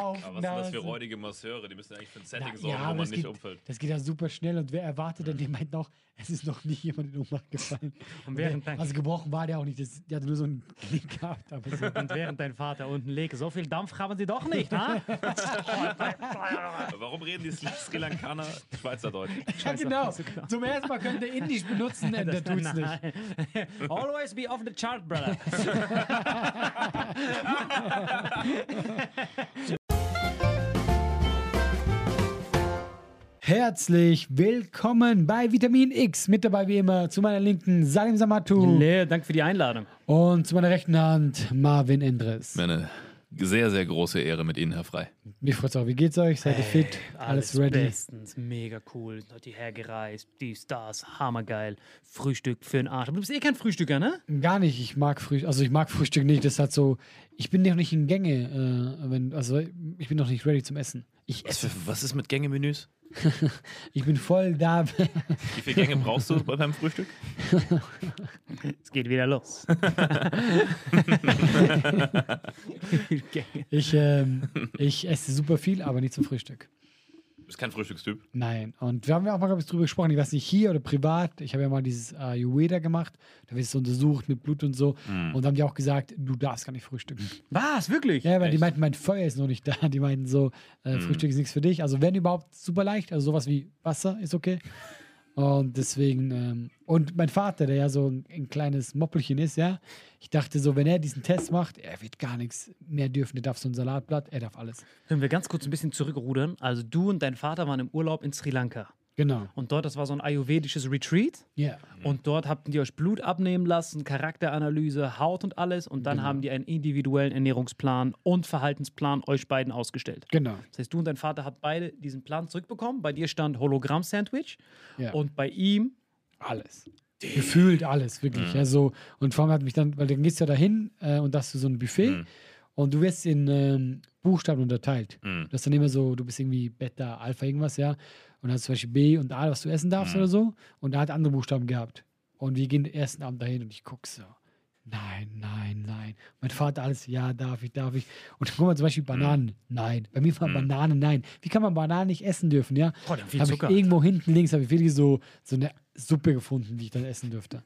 Räudige Masseure? Die müssen eigentlich für ein Setting Na, ja, aber es geht, das geht ja super schnell und wer erwartet denn, die meint noch, es ist noch nie jemand in Ohnmacht gefallen. Und während dein, also gebrochen war der auch nicht, das, der hatte nur so einen Knick gehabt. Aber so. und während dein Vater unten legt, so viel Dampf haben sie doch nicht, ha? Warum reden die Sri Lankaner Schweizerdeutsch? ja, genau. Zum ersten Mal könnt ihr Indisch benutzen, der tut's nicht. Nein. Always be off the chart, brother. Herzlich willkommen bei Vitamin X. Mit dabei wie immer zu meiner linken Salim Samatu Lea, danke für die Einladung. und zu meiner rechten Hand Marvin Endres. Eine sehr, sehr große Ehre mit Ihnen, Herr Frei. Wie freut's euch? Wie geht's euch? Seid ihr fit? Alles, ready? bestens, mega cool. Hat die hergereist, dies, das, hammergeil. Frühstück für den Arsch. Aber du bist eh kein Frühstücker, ne? Gar nicht. Ich mag Frühstück. Also ich mag Frühstück nicht. Das hat so. Ich bin noch nicht in Gänge. Äh, wenn, also ich bin noch nicht ready zum Essen. Ich Was, esse. was ist mit Gängemenüs? Ich bin voll da. Wie viele Gänge brauchst du bei deinem Frühstück? Es geht wieder los. Ich, ähm, ich esse super viel, aber nicht zum Frühstück. Du bist kein Frühstückstyp. Nein. Und wir haben ja auch mal, glaube ich, drüber gesprochen. Ich weiß nicht, hier oder privat. Ich habe ja mal dieses Ayurveda gemacht. Da wird es so untersucht mit Blut und so. Mhm. Und dann haben die auch gesagt, du darfst gar nicht frühstücken. Was? Wirklich? Ja, weil die Echt? meinten, mein Feuer ist noch nicht da. Die meinten so, äh, Frühstück ist nichts für dich. Also wenn überhaupt super leicht. Also sowas wie Wasser ist okay. Und deswegen, ähm, und mein Vater, der ja so ein, ein kleines Moppelchen ist, ja, ich dachte so, wenn er diesen Test macht, er wird gar nichts mehr dürfen. Er darf so ein Salatblatt, er darf alles. Können wir ganz kurz ein bisschen zurückrudern? Also du und dein Vater waren im Urlaub in Sri Lanka. Genau. Und dort, das war so ein ayurvedisches Retreat. Ja. Und dort habt ihr euch Blut abnehmen lassen, Charakteranalyse, Haut und alles. Und dann haben die einen individuellen Ernährungsplan und Verhaltensplan euch beiden ausgestellt. Genau. Das heißt, du und dein Vater habt beide diesen Plan zurückbekommen. Bei dir stand Hologramm-Sandwich Ja. und bei ihm Alles. Gefühlt alles, wirklich. Also, und vor allem hat mich dann, weil dann gehst du ja dahin äh, und da hast du so ein Buffet Und du wirst in ähm, Buchstaben unterteilt. Mhm. Das ist dann immer so, du bist irgendwie Beta, Alpha, irgendwas, ja. Und hast zum Beispiel B und A, was du essen darfst Mhm. oder so. Und da hat andere Buchstaben gehabt. Und wir gehen den ersten Abend dahin und ich gucke so. Nein, nein, nein. Mein Vater alles, ja, darf ich, darf ich. Und dann guck mal zum Beispiel Bananen, nein. Bei mir war Mhm. Bananen, nein. Wie kann man Bananen nicht essen dürfen, ja? Boah, viel ich Zucker. irgendwo hinten links, habe ich wirklich so, so eine Suppe gefunden, die ich dann essen dürfte.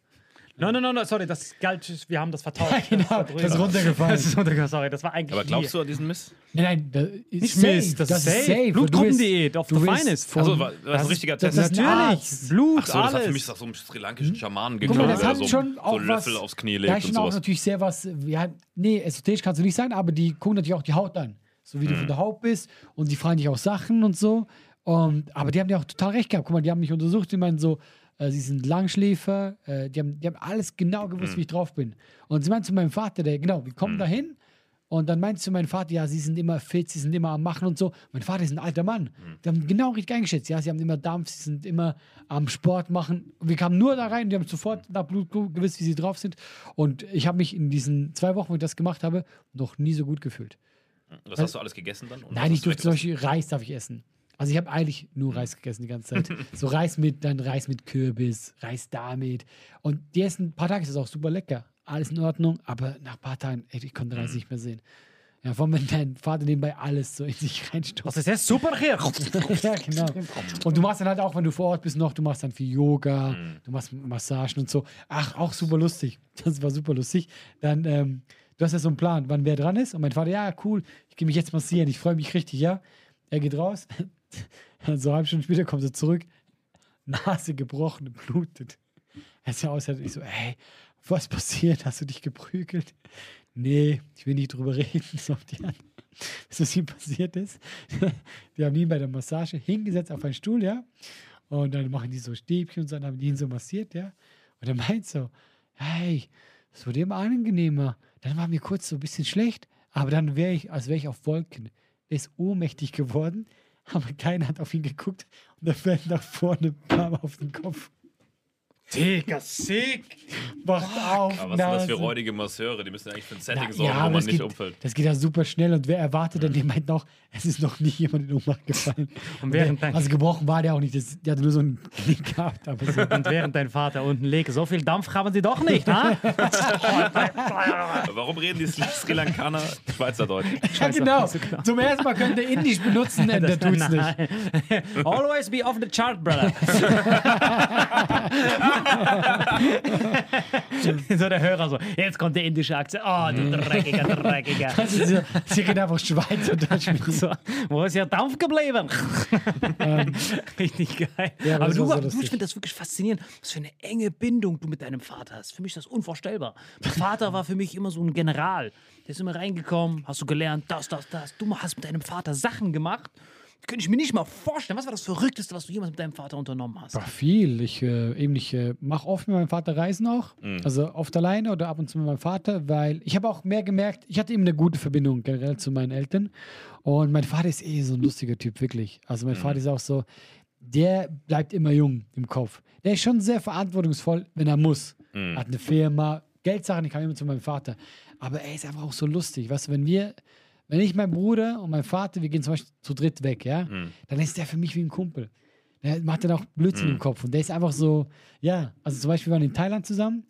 Nein, nein, nein, nein, sorry, das galt, wir haben das vertauscht. genau, da das drüber. ist runtergefallen. Das ist runtergefallen, sorry, das war eigentlich Aber glaubst die- du an diesen Mist? Nein, nein, das ist Nicht safe. Mist, das ist safe. du Blutgruppendiät auf du the finest. von- Also, war, das ein richtiger das- Test? das- Natürlich. Blut, Ach so, das hat für mich nach so einem sri lankischen Schamanen Guck mal, geklungen, das der hat so, schon so auch einen was. Löffel aufs Knie Ja, legt und schon auch sowas. natürlich sehr was. Ja, nee, esoterisch kannst du nicht sagen, aber die gucken natürlich auch die Haut an. So wie du Mhm. von der Haut bist und die fragen dich auch Sachen und so. Und, aber die haben ja auch total recht gehabt. Guck mal, die haben mich untersucht, die meinen so, äh, sie sind Langschläfer, äh, die, haben, die haben alles genau gewusst, Mhm. wie ich drauf bin. Und sie meinen zu meinem Vater, der, genau, wir kommen Mhm. dahin und dann meinte zu meinem Vater, ja, sie sind immer fit, sie sind immer am Machen und so. Mein Vater ist ein alter Mann. Mhm. Die haben genau richtig eingeschätzt. Ja, sie haben immer Dampf, sie sind immer am Sport machen. Wir kamen nur da rein, die haben sofort nach Blut gewusst, wie sie drauf sind. Und ich habe mich in diesen zwei Wochen, wo ich das gemacht habe, noch nie so gut gefühlt. Das hast du alles gegessen dann? Nein, ich durfte zum Beispiel Reis darf ich essen. Also ich habe eigentlich nur Reis gegessen die ganze Zeit. so Reis mit, dann Reis mit Kürbis, Reis damit. Und die ersten paar Tage ist das auch super lecker. Alles in Ordnung, aber nach ein paar Tagen, ey, ich konnte Reis nicht mehr sehen. Ja, vor allem, wenn dein Vater nebenbei alles so in sich Das reinstopft. ist jetzt super hier. ja, genau. Und du machst dann halt auch, wenn du vor Ort bist, noch, du machst dann viel Yoga, du machst Massagen und so. Ach, auch super lustig. Das war super lustig. Dann, ähm, du hast ja so einen Plan, wann wer dran ist. Und mein Vater, ja, cool, ich gehe mich jetzt massieren, ich freue mich richtig, ja. Er geht raus. so halbe Stunde später kommt er zurück. Nase gebrochen, blutet. Er ja aus, ich so, ey, was passiert? Hast du dich geprügelt? Nee, ich will nicht drüber reden, so die Art. Was ihm passiert ist. Die haben ihn bei der Massage hingesetzt auf einen Stuhl, ja. Und dann machen die so Stäbchen und dann haben die ihn so massiert, ja. Und er meint so, hey, es wurde immer angenehmer. Dann war mir kurz so ein bisschen schlecht, aber dann wäre ich, als wäre ich auf Wolken. Er ist ohnmächtig geworden, aber keiner hat auf ihn geguckt und er fällt nach vorne, Bam auf den Kopf. Digga, sick. Wacht auf. Aber was sind das für räudige Masseure? Die müssen eigentlich für ein Setting Na, sorgen, ja, wo man nicht geht, umfällt. Das geht ja super schnell und wer erwartet denn, der meint noch, es ist noch nie jemand in Ohnmacht gefallen. Und während dein- also gebrochen war der auch nicht, das, der hatte nur so einen Knick gehabt. Aber so. Und während dein Vater unten liegt, so viel Dampf haben sie doch nicht, ha? Warum reden die Sri Lankaner Schweizerdeutsch? ja, genau. Zum ersten Mal könnt ihr Indisch benutzen, äh, der tut's nicht. Always be off the chart, brother. so der Hörer so, jetzt kommt der indische Akzent. Oh, du dreckiger, dreckiger. Also, sie, sie reden einfach Schweizerdeutsch So, wo ist ihr Dampf geblieben? Richtig geil. Ähm. Ja, aber das du, so du ich finde das wirklich faszinierend, was für eine enge Bindung du mit deinem Vater hast. Für mich ist das unvorstellbar. Mein Vater war für mich immer so ein General. Der ist immer reingekommen, hast du gelernt, das, das, das. Du hast mit deinem Vater Sachen gemacht. Könnte ich mir nicht mal vorstellen. Was war das Verrückteste, was du jemals mit deinem Vater unternommen hast? War viel. Ich, äh, eben, ich äh, mache oft mit meinem Vater Reisen auch. Also oft alleine oder ab und zu mit meinem Vater, weil ich habe auch mehr gemerkt, ich hatte eben eine gute Verbindung generell zu meinen Eltern. Und mein Vater ist eh so ein lustiger Typ, wirklich. Also mein Vater ist auch so, der bleibt immer jung im Kopf. Der ist schon sehr verantwortungsvoll, wenn er muss. Hat eine Firma, Geldsachen, ich kam immer zu meinem Vater. Aber er ist einfach auch so lustig. Weißt du, wenn wir, wenn ich, mein Bruder und mein Vater, wir gehen zum Beispiel zu dritt weg, ja, dann ist der für mich wie ein Kumpel. Der macht dann auch Blödsinn im Kopf. Und der ist einfach so, ja, also zum Beispiel, wir waren in Thailand zusammen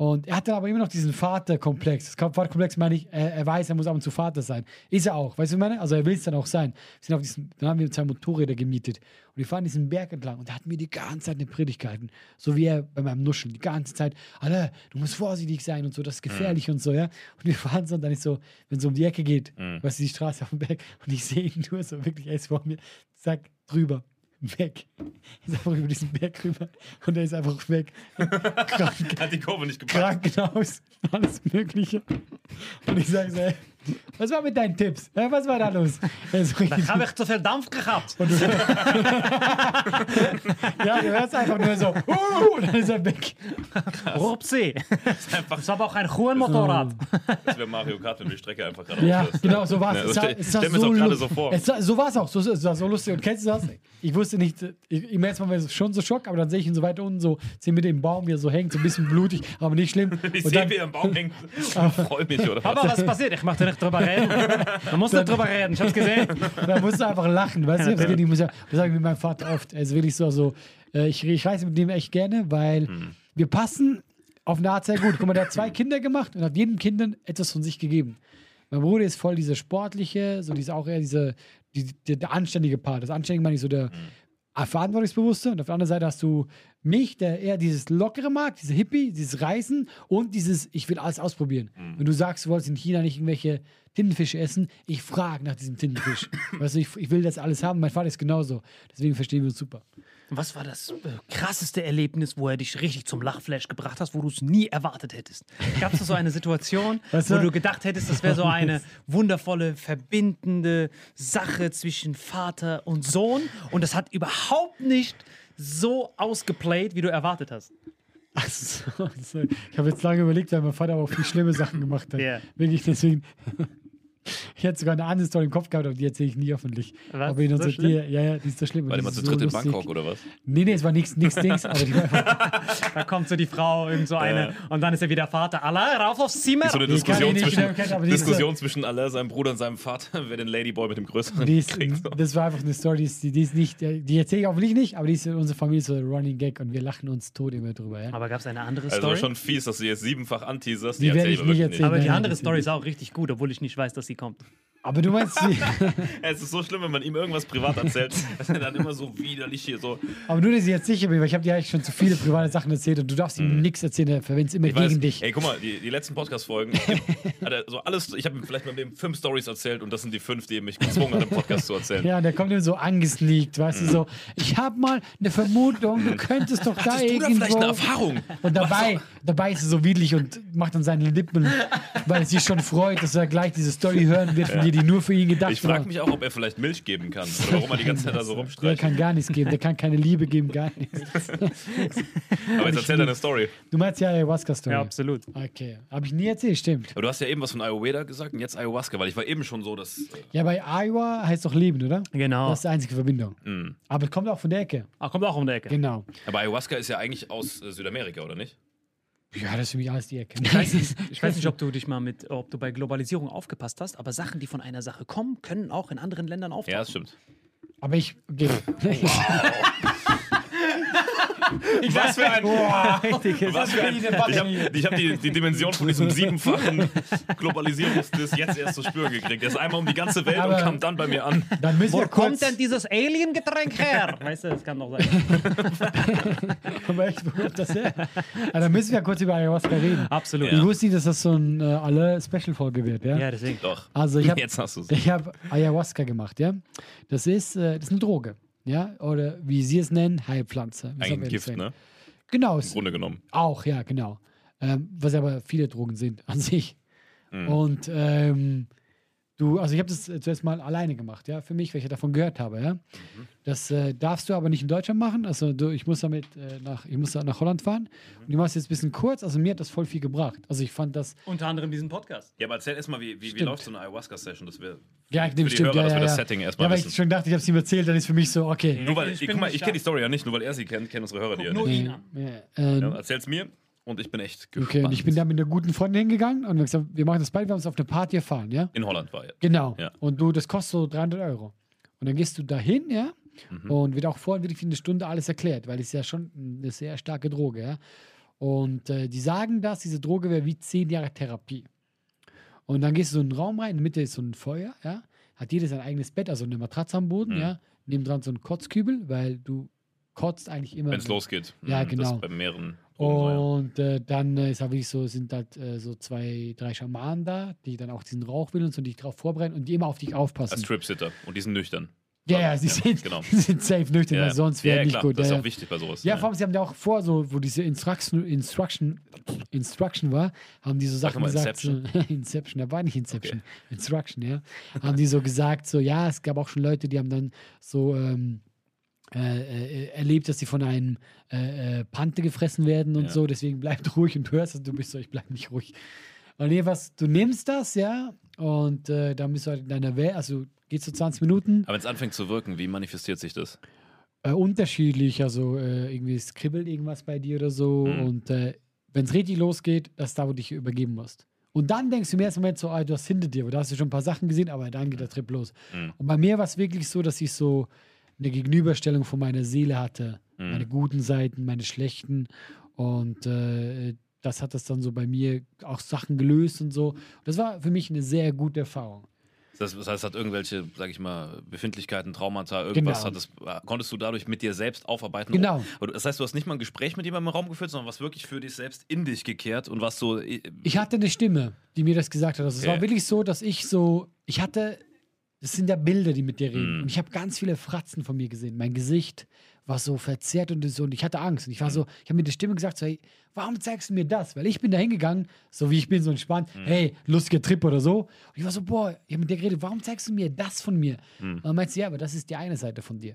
und er hatte aber immer noch diesen Vaterkomplex. Das Vaterkomplex meine ich, er, er weiß, er muss ab und zu Vater sein. Ist er auch, weißt du, was ich meine? Also er will es dann auch sein. Wir sind auf diesen, dann haben wir zwei Motorräder gemietet und wir fahren diesen Berg entlang und er hat mir die ganze Zeit eine Predigt gehalten. So wie er bei meinem Nuscheln, die ganze Zeit, Alter, du musst vorsichtig sein und so, das ist gefährlich und so, ja. Und wir fahren so und dann ist so, wenn es um die Ecke geht, weißt du, die Straße auf dem Berg und ich sehe ihn nur so wirklich, er ist vor mir, zack, drüber. Weg. Er ist einfach über diesen Berg rüber und er ist einfach weg. Krank. Hat die Kurve nicht gepackt. Krankenhaus, alles Mögliche. Und ich sage so, ey, was war mit deinen Tipps? Ja, was war da los? Er so richtig, Da habe ich zu viel Dampf gehabt. ja, du hörst einfach nur so, uh, und dann ist er weg. Rupsi. Das war aber auch ein Hurenmotorrad. Das wäre Mario Kart, wenn du die Strecke einfach gerade Ja, aufhörst. genau, so war Ja, es. also stell- stell mir so, das auch gerade so vor. Es so war es auch, so, es war so lustig. Und kennst du das? Ich wusste nicht, äh, ich, im ersten Mal war es schon so Schock, aber dann sehe ich ihn so weit unten, so, sehe mit dem Baum, wie er so hängt, so ein bisschen blutig, aber nicht schlimm. Ich Und sehe, dann, wie er am Baum hängt und freue mich, oder Aber was? was passiert? Ich mache den nicht drüber reden. Man muss nicht drüber reden, ich hab's gesehen. Da musst du einfach lachen, weißt du? Ich muss ja, das sage ich mit meinem Vater oft. Er ist wirklich so, so äh, ich, ich reise mit dem echt gerne, weil wir passen auf eine Art sehr gut. Guck mal, der hat zwei Kinder gemacht und hat jedem Kind etwas von sich gegeben. Mein Bruder ist voll dieser sportliche, so dieser auch eher dieser, die, der, der anständige Part. Das anständige meine ich so der äh, verantwortungsbewusste und auf der anderen Seite hast du mich, der eher dieses lockere mag, diese Hippie, dieses Reisen und dieses ich will alles ausprobieren. Wenn du sagst, du wolltest in China nicht irgendwelche Tintenfische essen, ich frage nach diesem Tintenfisch. weißt du, ich, ich will das alles haben. Mein Vater ist genauso. Deswegen verstehen wir uns super. Was war das äh, krasseste Erlebnis, wo er dich richtig zum Lachflash gebracht hast, wo du es nie erwartet hättest? Gab es so eine Situation, Was wo war- du gedacht hättest, das wäre so eine wundervolle, verbindende Sache zwischen Vater und Sohn und das hat überhaupt nicht so ausgeplayt, wie du erwartet hast? Ach so. Ich habe jetzt lange überlegt, weil mein Vater aber auch viel schlimme Sachen gemacht hat. Ja. Wirklich, deswegen. Ich hätte sogar eine andere Story im Kopf gehabt, aber die erzähle ich nie öffentlich. Was? Aber in So schlimm? die, ja, ja, die ist so schlimm. War die die mal zu dritt in lustig. Bangkok oder was? Nee, nee, es war nichts nichts die war, Da kommt so die Frau, irgend so eine, und dann ist er wieder Vater. Allah, rauf aufs Zimmer! So eine Die Diskussion, ich nicht zwischen, genau, die ist Diskussion zwischen Allah, seinem Bruder und seinem Vater, wer den Ladyboy mit dem größeren die ist, kriegt. So. das war einfach eine Story, die ist, die ist nicht, die erzähle ich hoffentlich nicht, aber die ist in unserer Familie so ein Running Gag und wir lachen uns tot immer drüber. Ja? Aber gab es eine andere Also Story? schon fies, dass du jetzt siebenfach anteaserst. Die werde erzähl ich nicht erzählen. aber die andere Story ist auch richtig gut, obwohl ich nicht weiß, dass sie kommt. Aber du meinst, die, Es ist so schlimm, wenn man ihm irgendwas privat erzählt, dass er dann immer so widerlich hier so. aber nur, dass ich jetzt sicher bin, weil ich habe dir eigentlich schon zu viele private Sachen erzählt und du darfst ihm nichts erzählen, er verwendet es immer Ich weiß, gegen dich. Ey, guck mal, die, die letzten Podcast-Folgen, hat er so alles, ich habe ihm vielleicht mal dem fünf Stories erzählt und das sind die fünf, die er mich gezwungen hat, im Podcast zu erzählen. Ja, und der kommt immer so angesneakt, weißt du, so, ich habe mal eine Vermutung, du könntest doch da Hattest du da irgendwo... vielleicht eine Erfahrung? Und dabei, dabei ist er so widerlich und macht dann seine Lippen, weil er sich schon freut, dass er gleich diese Story hören wird von dir, die nur für ihn gedacht Ich frage war. mich auch, ob er vielleicht Milch geben kann. Oder warum er die ganze Zeit da so Der rumstreicht. kann gar nichts geben, der kann keine Liebe geben, gar nichts. Aber jetzt erzähl deine Story. Du meinst ja Ayahuasca-Story. absolut. Okay, habe ich nie erzählt, stimmt. Aber du hast ja eben was von Ayurveda gesagt und jetzt Ayahuasca, weil ich war eben schon so, dass. äh, Ja, bei Iowa heißt doch Leben, oder? Genau. Das ist die einzige Verbindung. Mhm. Aber es kommt auch von der Ecke. Ah, kommt auch um die Ecke. Genau. Aber Ayahuasca ist ja eigentlich aus äh, Südamerika, oder nicht? Ja, das ist für mich alles die Ecke. Ich weiß, nicht, ich weiß nicht, ob du dich mal mit, ob du bei Globalisierung aufgepasst hast, aber Sachen, die von einer Sache kommen, können auch in anderen Ländern auftauchen. Ja, das stimmt. Aber ich. Okay. Was für ein. Richtiges. Was für ein ich habe ich hab die, die Dimension von diesem siebenfachen Globalisierungsdiss jetzt erst zu spüren gekriegt. Er ist einmal um die ganze Welt Aber- und kam dann bei mir an. Dann müssen Wo wir kommt denn dieses Alien-Getränk her? Weißt du, das kann doch sein. Aber echt, wo kommt das her? Ah, dann müssen wir kurz über Ayahuasca reden. Absolut. Ich wusste nicht, dass das so ein äh, alle Special-Folge wird, ja? Ja, deswegen. Doch. Also ich habe Jetzt hast du es. ich hab Ayahuasca gemacht, ja? Das ist, äh, das ist eine Droge, ja? Oder wie sie es nennen, Heilpflanze. Ein Gift, ne? Genau, Im Grunde genommen. auch, ja, genau. Ähm, was aber viele Drogen sind an sich. Mhm. Und ähm, du, also ich habe das äh, zuerst mal alleine gemacht, ja, für mich, weil ich ja davon gehört habe, ja. Mhm. Das äh, darfst du aber nicht in Deutschland machen. Also du, ich muss damit äh, nach, ich muss da nach Holland fahren. Mhm. Und ich mache es jetzt ein bisschen kurz. Also mir hat das voll viel gebracht. Also ich fand das, Unter anderem diesen Podcast. Ja, aber erzähl erstmal, wie, wie, wie läuft so eine Ayahuasca-Session? Das wäre ja, für die stimmt, Hörer, ja, dass ja, wir das ja. Setting Ja, erstmal weil ich schon dachte, ich habe es ihm erzählt, dann ist für mich so, okay. Nur weil, Ich ich, guck ich kenne die Story ja nicht, nur weil er sie kennt, kennen unsere Hörer die ja Nur nicht. ihn an. Ja, ähm, Ja, erzähl's mir und ich bin echt gespannt. okay, und ich bin da mit einer guten Freundin hingegangen und wir haben gesagt, wir machen das beide, wir haben uns auf eine Party erfahren, ja. In Holland war er. Genau. Ja. Und du, das kostet so 300 Euro. Und dann gehst du dahin, ja, Mhm. und wird auch vorhin wirklich für eine Stunde alles erklärt, weil es ist ja schon eine sehr starke Droge, ja. Und äh, die sagen, dass diese Droge wäre wie 10 Jahre Therapie. Und dann gehst du so in einen Raum rein, in der Mitte ist so ein Feuer, ja. Hat jeder sein eigenes Bett, also eine Matratze am Boden, Mhm. ja. Nebendran so ein Kotzkübel, weil du kotzt eigentlich immer. Wenn es losgeht. Ja, Mhm, genau. Das bei mehreren. Und äh, dann äh, ist halt wirklich so, sind halt äh, so zwei, drei Schamanen da, die dann auch diesen Rauch will und so, die dich drauf vorbereiten und die immer auf dich Als aufpassen. Tripsitter. Und die sind nüchtern. Ja, ja, sie Ja, sind, genau. sie sind safe nüchtern, weil sonst wäre ja, nicht klar, gut. Das ist ja, auch ja. wichtig bei sowas. Ja, vor allem, sie haben ja auch vor, so, wo diese Instruction, Instruction, Instruction war, haben die so Sachen gesagt. So, Inception, da war nicht Inception. Instruction, ja. Haben die so gesagt, so, ja, es gab auch schon Leute, die haben dann so ähm, äh, äh, erlebt, dass sie von einem äh, äh, Pante gefressen werden und Ja. so, deswegen bleib ruhig und du hörst es, du bist so, ich bleib nicht ruhig. Und jedenfalls, du nimmst das, ja, und äh, dann bist du halt in deiner Welt, also geht so 20 Minuten, Aber wenn es anfängt zu wirken, wie manifestiert sich das? äh, unterschiedlich, also äh, irgendwie es kribbelt irgendwas bei dir oder so Mhm. und wenn es richtig losgeht, das ist da, wo du dich übergeben musst. Und dann denkst du im ersten Moment so, ah, du hast hinter dir, weil da hast du schon ein paar Sachen gesehen, aber dann geht der Trip los. Und bei mir war es wirklich so, dass ich so eine Gegenüberstellung von meiner Seele hatte. Meine guten Seiten, meine schlechten. Und äh, das hat das dann so bei mir auch Sachen gelöst und so. Das war für mich eine sehr gute Erfahrung. Das, heißt, hat irgendwelche, sag ich mal, Befindlichkeiten, Traumata, irgendwas Genau. hat das, konntest du dadurch mit dir selbst aufarbeiten. Genau. Das heißt, du hast nicht mal ein Gespräch mit jemandem im Raum geführt, sondern was wirklich für dich selbst in dich gekehrt und was so. äh, Ich hatte eine Stimme, die mir das gesagt hat. Also es Okay. war wirklich so, dass ich so, ich hatte, das sind ja Bilder, die mit dir reden. Mhm. Und ich habe ganz viele Fratzen von mir gesehen. Mein Gesicht war so verzerrt und so, und ich hatte Angst. Und Mhm. ich war so, ich habe mit der Stimme gesagt, so, hey, warum zeigst du mir das? Weil ich bin da hingegangen, so wie ich bin, so entspannt, Mhm. hey, lustiger Trip oder so. Und ich war so, boah, ich habe mit dir geredet, warum zeigst du mir das von mir? Und dann meinte sie, ja, aber das ist die eine Seite von dir.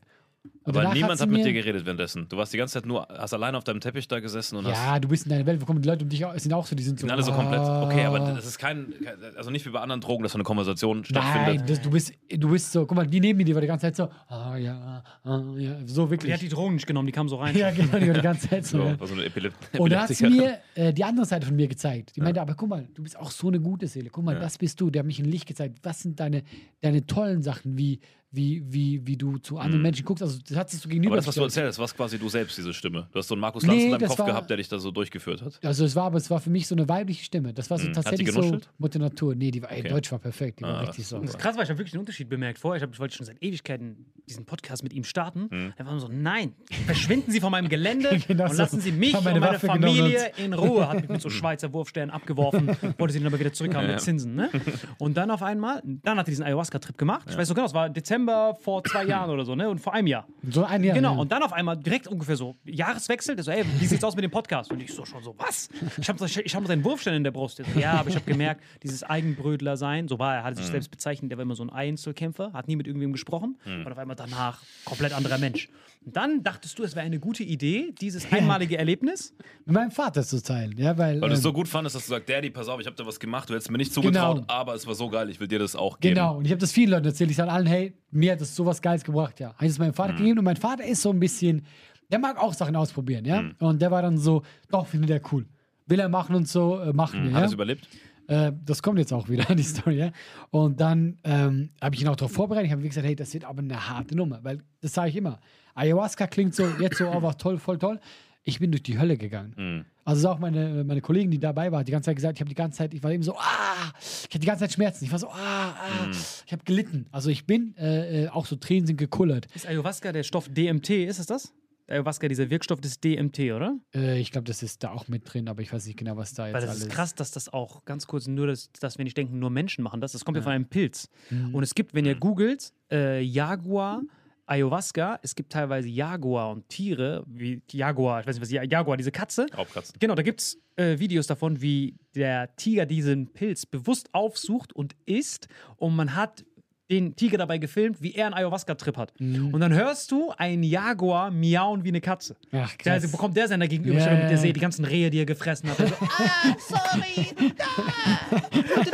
Und. Aber niemand hat mit dir geredet währenddessen. Du warst die ganze Zeit nur, hast allein auf deinem Teppich da gesessen und hast. Ja, du bist in deiner Welt, wo kommen die Leute um dich auch, sind auch so, die sind so. sind alle so komplett. Okay, aber ah. das ist kein. Also nicht wie bei anderen Drogen, dass so eine Konversation Nein, stattfindet. das, du, bist, du bist so, guck mal, die neben dir war die ganze Zeit so, ah ja, ah, ja, so wirklich. Die hat die Drogen nicht genommen, die kam so rein. ja, genau, die war die ganze Zeit so. So, ja. war so eine Epilep Und da hat mir äh, die andere Seite von mir gezeigt. Die meinte, aber guck mal, du bist auch so eine gute Seele. Guck mal, das bist du. Der hat mich ein Licht gezeigt. Was sind deine, deine tollen Sachen, wie, wie, wie, wie du zu anderen Menschen guckst? Also, das hat sich so gegenüber. Mhm. Aber das, was du erzählt hast, war quasi du selbst, diese Stimme. Du hast so einen Markus Lanz Nee, in deinem Kopf war- gehabt, der dich da so durchgeführt hat. Also es war, aber es war für mich so eine weibliche Stimme. Das war so Mhm. Tatsächlich so? Mutter Natur. Nee, die war, ey, Okay. Deutsch war perfekt. Die war Ah, richtig so. Das ist krass, weil ich habe wirklich einen Unterschied bemerkt. Vorher, ich, hab, ich wollte schon seit Ewigkeiten diesen Podcast mit ihm starten. Mhm. Er war so, nein, verschwinden Sie von meinem Gelände Genau und lassen Sie mich Hat und meine meine Waffe genommen Familie in Ruhe. Hat mich mit so Schweizer Wurfstern abgeworfen, wollte sie dann aber wieder zurückhaben Ja. mit Zinsen. Ne? Und dann auf einmal, dann hat er diesen Ayahuasca-Trip gemacht. Ich weiß so genau, es war Dezember vor zwei Jahren oder so, ne? Und vor einem Jahr. So ein Jahr. Genau, ja. und dann auf einmal direkt ungefähr so Jahreswechsel, der so, ey, wie sieht's aus mit dem Podcast? Und ich so schon so, was? Ich habe ich, ich hab seinen Wurfstern in der Brust. Der so, ja, aber ich habe gemerkt, dieses Eigenbrödler sein, so war er, hat sich selbst bezeichnet, der war immer so ein Einzelkämpfer, hat nie mit irgendwem gesprochen und auf einmal danach komplett anderer Mensch. Und dann dachtest du, es wäre eine gute Idee, dieses einmalige Erlebnis. Mit meinem Vater zu teilen. Ja, weil, Weil du es ähm, so gut fandest, dass du sagst, Daddy, pass auf, ich habe da was gemacht, du hättest mir nicht zugetraut, Genau. aber es war so geil, ich will dir das auch geben. Genau, und ich habe das vielen Leuten erzählt. Ich sage allen, hey, mir hat das sowas Geiles gebracht, ja. Habe ich das meinem Mhm. Vater gegeben und mein Vater ist so ein bisschen, der mag auch Sachen ausprobieren, ja. Mhm. Und der war dann so, doch, findet er cool. Will er machen und so, äh, machen wir. Mhm. Hat ja? es überlebt? Äh, das kommt jetzt auch wieder, die Story, ja. Und dann ähm, habe ich ihn auch darauf vorbereitet. Ich habe gesagt, hey, das wird aber eine harte Nummer, weil das sage ich immer. Ayahuasca klingt so, jetzt so, oh, was toll, voll toll. Ich bin durch die Hölle gegangen. Mhm. Also ist auch meine, meine Kollegin, die dabei war, hat die ganze Zeit gesagt, ich habe die ganze Zeit, ich war eben so, ah, ich hatte die ganze Zeit Schmerzen. Ich war so, ah, ah, ich habe gelitten. Also ich bin, äh, äh, auch so Tränen sind gekullert. Ist Ayahuasca der Stoff DMT, ist es das? Ayahuasca, dieser Wirkstoff des DMT, oder? Äh, ich glaube, das ist da auch mit drin, aber ich weiß nicht genau, was da jetzt Weil das alles ist krass, dass das auch ganz kurz nur, das, dass wir nicht denken, nur Menschen machen das. Das kommt ja, von einem Pilz. Und es gibt, wenn ihr googelt, äh, Jaguar, Ayahuasca, es gibt teilweise Jaguar und Tiere, wie Jaguar, ich weiß nicht, was Ja- Jaguar, diese Katze. Raubkatzen. Genau, da gibt es äh, Videos davon, wie der Tiger diesen Pilz bewusst aufsucht und isst und man hat den Tiger dabei gefilmt, wie er einen Ayahuasca-Trip hat. Und dann hörst du einen Jaguar miauen wie eine Katze. Ach, Der, also krass. bekommt der seine Gegenüberstellung Ja, mit der ja. See, die ganzen Rehe, die er gefressen hat. Und so, ah, sorry, ah,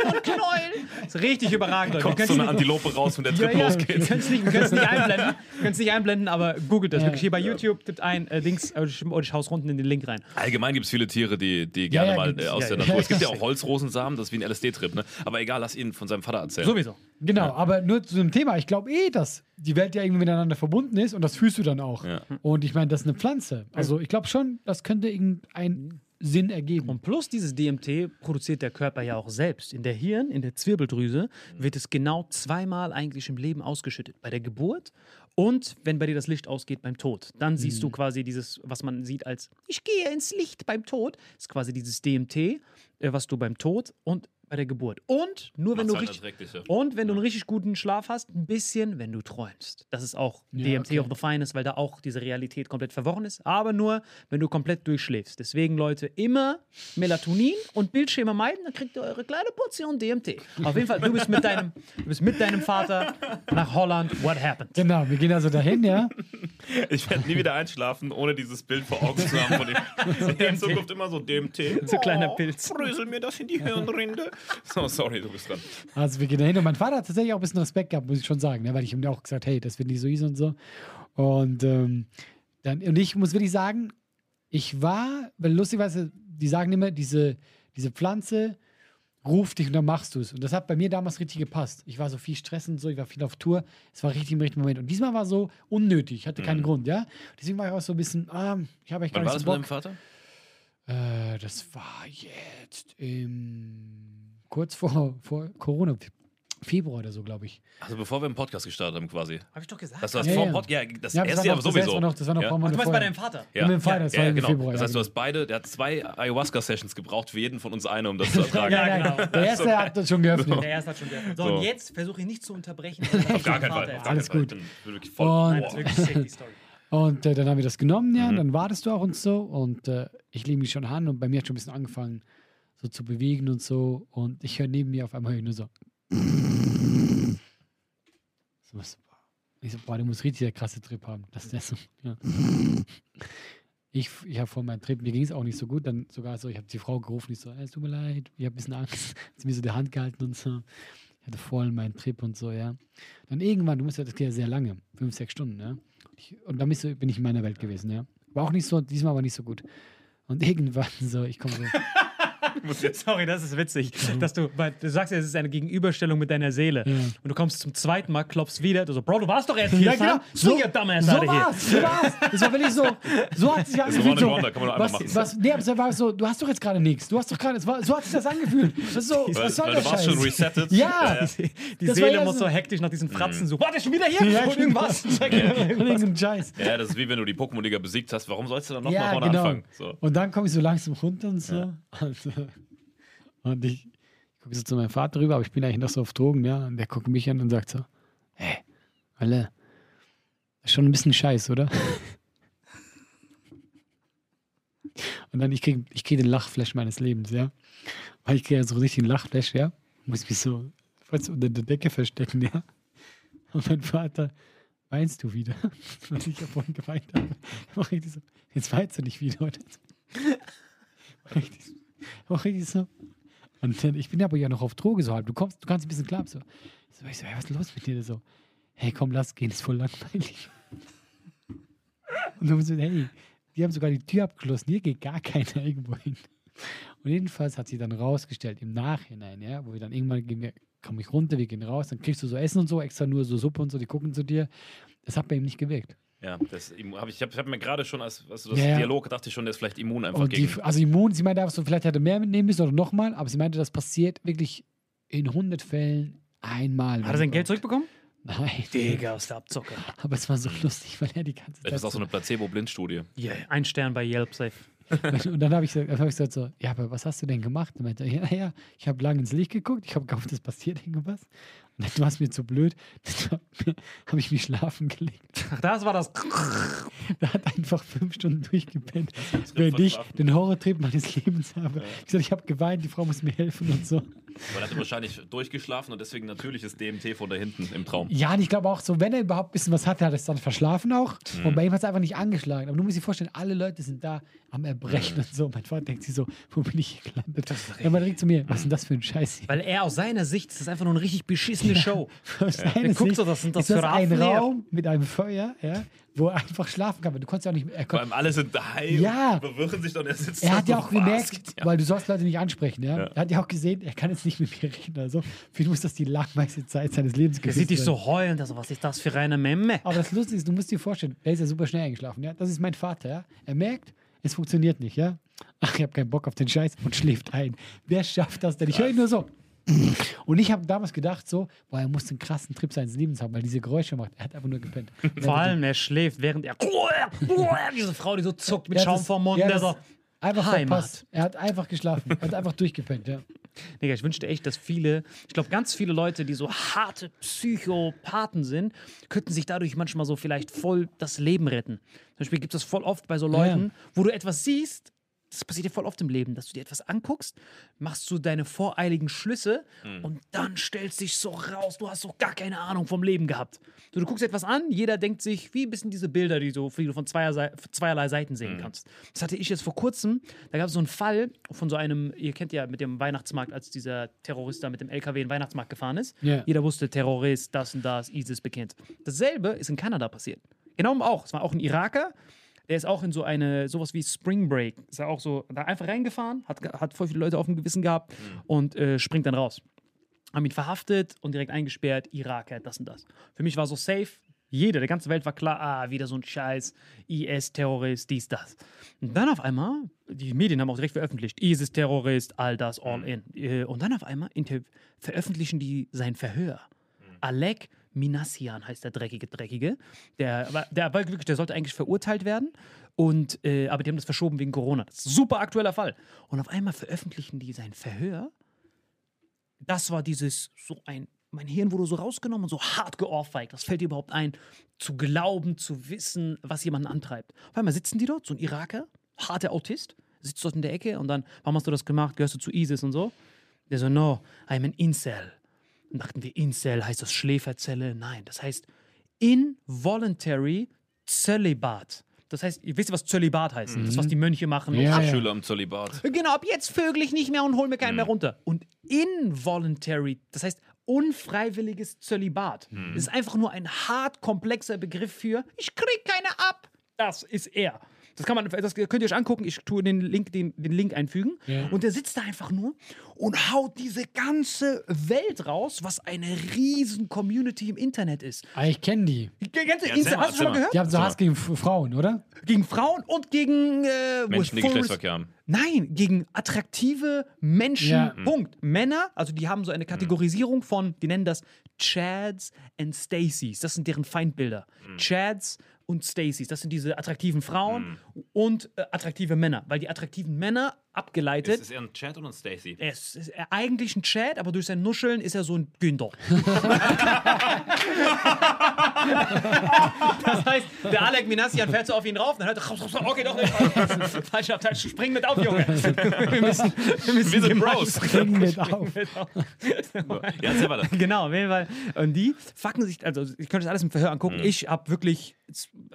nur ein Knäuel. Das ist richtig überragend. Kommt so eine nicht, Antilope raus, wenn der ja, Trip ja, wir losgeht. nicht, wir können es nicht einblenden. Wir können es nicht einblenden, aber googelt das. Ja. Wirklich hier bei YouTube, tippt ein, äh, Links, äh, ich hau's unten in den Link rein. Allgemein gibt es viele Tiere, die, die gerne ja, mal äh, aus Ja, der ja. Natur. Es gibt ja auch Holzrosensamen, das ist wie ein LSD-Trip, ne? Aber egal, lass ihn von seinem Vater erzählen. Sowieso. Genau, aber nur zu dem Thema. Ich glaube eh, dass die Welt ja irgendwie miteinander verbunden ist und das fühlst du dann auch. Ja. Und ich meine, das ist eine Pflanze. Also ich glaube schon, das könnte irgendeinen Sinn ergeben. Und plus dieses DMT produziert der Körper ja auch selbst. In der Hirn, in der Zwirbeldrüse wird es genau zweimal eigentlich im Leben ausgeschüttet. Bei der Geburt und wenn bei dir das Licht ausgeht beim Tod. Dann siehst du quasi dieses, was man sieht als ich gehe ins Licht beim Tod. ist quasi dieses DMT, äh, was du beim Tod und bei der Geburt. Und nur wenn Macht's du halt richtig und wenn du einen richtig guten Schlaf hast, ein bisschen, wenn du träumst. Das ist auch Ja, DMT okay. of the Finest, weil da auch diese Realität komplett verworren ist. Aber nur, wenn du komplett durchschläfst. Deswegen, Leute, immer Melatonin und Bildschirme meiden, dann kriegt ihr eure kleine Portion DMT. Auf jeden Fall, du bist mit deinem, du bist mit deinem Vater nach Holland. What happened? Genau, wir gehen also dahin, ja. Ich werde nie wieder einschlafen, ohne dieses Bild vor Augen zu haben von dem. In Zukunft immer so DMT. So kleiner Oh, Pilz. Brösel mir das in die Hirnrinde. So, sorry, du bist dran. Also wir gehen dahin und mein Vater hat tatsächlich auch ein bisschen Respekt gehabt, muss ich schon sagen, ne? weil ich ihm auch gesagt, hey, das wird nicht so easy und so. Und ähm, dann, und ich muss wirklich sagen, ich war, weil lustigerweise, die sagen immer, diese, diese Pflanze ruf dich und dann machst du es. Und das hat bei mir damals richtig gepasst. Ich war so viel Stress und so, ich war viel auf Tour. Es war richtig im richtigen Moment. Und diesmal war so unnötig, ich hatte keinen Grund, ja. Deswegen war ich auch so ein bisschen, ah, ich habe echt gar Wann war nicht das so mit Bock. deinem Vater? Äh, das war jetzt im, kurz vor, vor Corona, Februar oder so, glaube ich. Also bevor wir einen Podcast gestartet haben quasi. Hab ich doch gesagt. Das war Ja, vor ja. dem Podcast, ja, das Ja, das erste war Jahr das sowieso. war noch, das war noch ja. Ach, du meinst bei deinem Vater. Ja. Mit dem Vater, das ja, war ja, im genau. Februar. Das heißt, du hast beide, der hat zwei Ayahuasca-Sessions gebraucht, für jeden von uns eine, um das zu ertragen. Ja, Ja, genau. genau. Der erste hat das schon geöffnet. Der erste hat schon der. So, So. und jetzt versuche ich nicht zu unterbrechen. Auf gar keinen Fall. Gar Alles Fall. gut. Wirklich voll. Und- Das ist wirklich sick, die Story. Und äh, dann haben wir das genommen, ja, Mhm. und dann wartest du auch und so. Und äh, ich lege mich schon an und bei mir hat schon ein bisschen angefangen, so zu bewegen und so. Und ich höre neben mir auf einmal nur so. so was. Ich so, boah, der muss richtig der krasse Trip haben. Das ist so, ja. Ich, ich habe vor meinem Trip, mir ging es auch nicht so gut, dann sogar so, ich habe die Frau gerufen, ich so, "Ey, es tut mir leid, ich habe ein bisschen Angst, hat sie mir so die Hand gehalten und so. Ich hatte voll meinen Trip und so, ja. Dann irgendwann, du musst ja, das geht ja sehr lange, fünf, sechs Stunden, ja. Und dann du, bin ich in meiner Welt gewesen, ja. War auch nicht so, diesmal war nicht so gut. Und irgendwann so, ich komme so, Sorry, das ist witzig, dass du, weil du sagst ja, es ist eine Gegenüberstellung mit deiner Seele. Ja. Und du kommst zum zweiten Mal, klopfst wieder, du so, Bro, du warst doch erst hier, Ja, genau. So, So- so dumbass so war's, so war's. Das war wirklich so, so hat sich angefühlt. One and So, Wonder, kann man was, machen. was, nee, aber es war so, du hast doch jetzt gerade nichts. Du hast doch gerade, so hat sich das angefühlt. Das ist so, Weil, was soll weil der du warst Scheiß? schon resettet. Ja, Die Das Seele ja muss so- so hektisch nach diesen Fratzen so, warte, schon wieder hier? Ja, und irgendwas. irgendein Scheiß. Ja, das ist wie wenn du die Pokémon-Liga besiegt hast. Warum sollst du dann nochmal Ja, vorne genau. anfangen? So. Und dann komme ich so langsam runter und so. Äh, und ich, ich gucke so zu meinem Vater rüber, aber ich bin eigentlich noch so auf Drogen, ja. Und der guckt mich an und sagt so, hey, Alle, ist schon ein bisschen scheiß, oder? Und dann, ich kriege ich krieg den Lachflash meines Lebens, ja. Weil ich kriege ja so richtig einen Lachflash, ja. Muss mich so fast unter der Decke verstecken, ja. Und mein Vater, weinst du wieder? Weil ich ja vorhin geweint habe. Mach ich so, jetzt weinst du nicht wieder, oder? Mach ich so- mach ich so. Und ich bin aber ja noch auf Droge so halb. Du kommst, du kannst ein bisschen klar. So, so ich so, hey, was ist los mit dir? So, hey, komm, lass gehen, ist voll langweilig. Und dann so, hey, die haben sogar die Tür abgeschlossen, hier geht gar keiner irgendwo hin. Und jedenfalls hat sie dann rausgestellt im Nachhinein, ja, wo wir dann irgendwann gehen komm ich runter, wir gehen raus, dann kriegst du so Essen und so, extra nur so Suppe und so, die gucken zu dir. Das hat bei ihm nicht gewirkt. Ja, das hab ich, ich habe hab mir gerade schon, als, als du das Ja. Dialog dachte ich schon, der ist vielleicht immun einfach die, gegen. also immun, sie meinte einfach so, vielleicht hätte er mehr mitnehmen müssen oder nochmal, aber sie meinte, das passiert wirklich in 100 Fällen einmal. Hat er sein Geld zurückbekommen? Nein. Digga, aus der Abzocke. Aber es war so lustig, weil er die ganze Zeit. Das ist auch so eine Placebo-Blindstudie. Yeah, ein Stern bei Yelp safe. und dann habe ich, hab ich gesagt so, ja, aber was hast du denn gemacht? Und meinte, er, ja, ja, ich habe lange ins Licht geguckt, ich habe gehofft, es passiert irgendwas. Und dann war es mir zu blöd, dann habe ich mich schlafen gelegt. Ach, das war das. Da hat einfach fünf Stunden durchgepennt, während ich den Horrortrip meines Lebens habe. Ich gesagt, ich habe geweint, die Frau muss mir helfen und so. Weil er hatte wahrscheinlich durchgeschlafen und deswegen natürliches DMT von da hinten im Traum. Ja, und ich glaube auch so, wenn er überhaupt ein bisschen was hatte, hat er es dann verschlafen auch. Mhm. Und bei ihm hat es einfach nicht angeschlagen. Aber du musst dir vorstellen, alle Leute sind da am Erbrechen und so. Mein Vater denkt sich so, wo bin ich hier gelandet? Ja, man direkt zu mir, was ist denn das für ein Scheiß hier? Weil er aus seiner Sicht ist das einfach nur eine richtig beschissene Show. Aus Der guckt Sicht so, was sind das ist das für ein? Raum mit einem Feuer, ja, wo er einfach schlafen kann. weil Du konntest ja auch nicht, er, Vor allem alle sind daheim, Ja. bewirren sich und er sitzt er hat ja auch gemerkt, hier? weil du sollst Leute nicht ansprechen, ja? Ja. Er hat ja auch gesehen, er kann jetzt nicht mit mir reden. Also für ihn muss das die langweiligste Zeit seines Lebens Er gewesen sieht dich sein. so heulen, also was ist das für eine Memme? Aber das Lustige ist, du musst dir vorstellen, er ist ja super schnell eingeschlafen, ja. Das ist mein Vater, ja. Er merkt, es funktioniert nicht, ja. Ach, ich habe keinen Bock auf den Scheiß und schläft ein. Wer schafft das denn? Ich höre ihn nur so. Und ich habe damals gedacht, so, boah, er muss einen krassen Trip seines Lebens haben, weil diese Geräusche macht. Er hat einfach nur gepennt. Vor allem, er schläft, während er. Diese Frau, die so zuckt mit Schaum vorm Mund, der so. Einfach Heimat. verpasst. Er hat einfach geschlafen. Er hat einfach durchgepennt, ja. Digga, ich wünschte echt, dass viele, ich glaube, ganz viele Leute, die so harte Psychopathen sind, könnten sich dadurch manchmal so vielleicht voll das Leben retten. Zum Beispiel gibt es das voll oft bei so Ja, ja. Leuten, wo du etwas siehst, das passiert dir voll oft im Leben, dass du dir etwas anguckst, machst du deine voreiligen Schlüsse und dann stellst dich so raus, du hast so gar keine Ahnung vom Leben gehabt. So, du guckst etwas an, jeder denkt sich, wie ein bisschen diese Bilder, die, so, die du von zweier, zweierlei Seiten sehen kannst. Das hatte ich jetzt vor kurzem, da gab es so einen Fall von so einem, ihr kennt ja mit dem Weihnachtsmarkt, als dieser Terrorist da mit dem LKW in den Weihnachtsmarkt gefahren ist. Ja. Jeder wusste, Terrorist, das und das, ISIS bekennt. Dasselbe ist in Kanada passiert. Genau auch. Es war auch ein Iraker, Der ist auch in so eine, sowas wie Spring Break. Ist er auch so da einfach reingefahren, hat, hat voll viele Leute auf dem Gewissen gehabt und äh, springt dann raus. Haben ihn verhaftet und direkt eingesperrt, Iraker, das und das. Für mich war so safe. Jeder, der ganze Welt war klar, ah, wieder so ein Scheiß, IS-Terrorist, dies, das. Und dann auf einmal, die Medien haben auch direkt veröffentlicht, ISIS-Terrorist, all das, all in. Äh, Und dann auf einmal veröffentlichen die sein Verhör. Alek Minassian heißt der dreckige Dreckige. Der, der, war wirklich, der sollte eigentlich verurteilt werden. Und, äh, aber die haben das verschoben wegen Corona. Super aktueller Fall. Und auf einmal veröffentlichen die sein Verhör. Das war dieses, so ein, mein Hirn wurde so rausgenommen und so hart geohrfeigt. Das fällt dir überhaupt ein, zu glauben, zu wissen, was jemanden antreibt. Auf einmal sitzen die dort, so ein Iraker, harter Autist, sitzt dort in der Ecke und dann, warum hast du das gemacht? Gehörst du zu ISIS und so? Der so, no, I'm an Incel. Dachten wir, Incel, heißt das Schläferzelle? Nein, das heißt Involuntary Zölibat. Das heißt, ihr wisst, was Zölibat heißt. Das, was die Mönche machen. Ja, ja. Schüler im Zölibat. Genau, ab jetzt vögel ich nicht mehr und hol mir keinen mehr runter. Und involuntary, das heißt unfreiwilliges Zölibat. Das ist einfach nur ein hart komplexer Begriff für ich krieg keine ab. Das ist er. Das kann man, das könnt ihr euch angucken. Ich tue den Link, den, den Link einfügen. Ja. Und der sitzt da einfach nur und haut diese ganze Welt raus, was eine riesen Community im Internet ist. Ah, ich kenne die. Kennst du Ja, Insta- mal, Hast du schon mal gehört? Die haben so. Hass gegen Frauen, oder? Gegen Frauen und gegen äh, Menschen, die Geschlechtsverkehr haben. Nein, gegen attraktive Menschen. Ja. Punkt. Männer, also die haben so eine Kategorisierung von, die nennen das Chads and Stacys. Das sind deren Feindbilder. Chads und Stacys. Das sind diese attraktiven Frauen und äh, attraktive Männer. Weil die attraktiven Männer abgeleitet. Ist es eher ein Chat oder ein Stacy? Er ist, ist er eigentlich ein Chad, aber durch sein Nuscheln ist er so ein Günther. das heißt, der Alec Minassian fährt so auf ihn rauf, dann hört er, okay, doch nicht. Falscher Abteil, spring mit auf, Junge. Wir müssen, wir müssen Wir sind Bros. Bring mit auf. Ja, erzähl weiter. Genau, auf jeden Fall. Und die fucken sich, also ich könnte das alles im Verhör angucken. Mhm. Ich habe wirklich,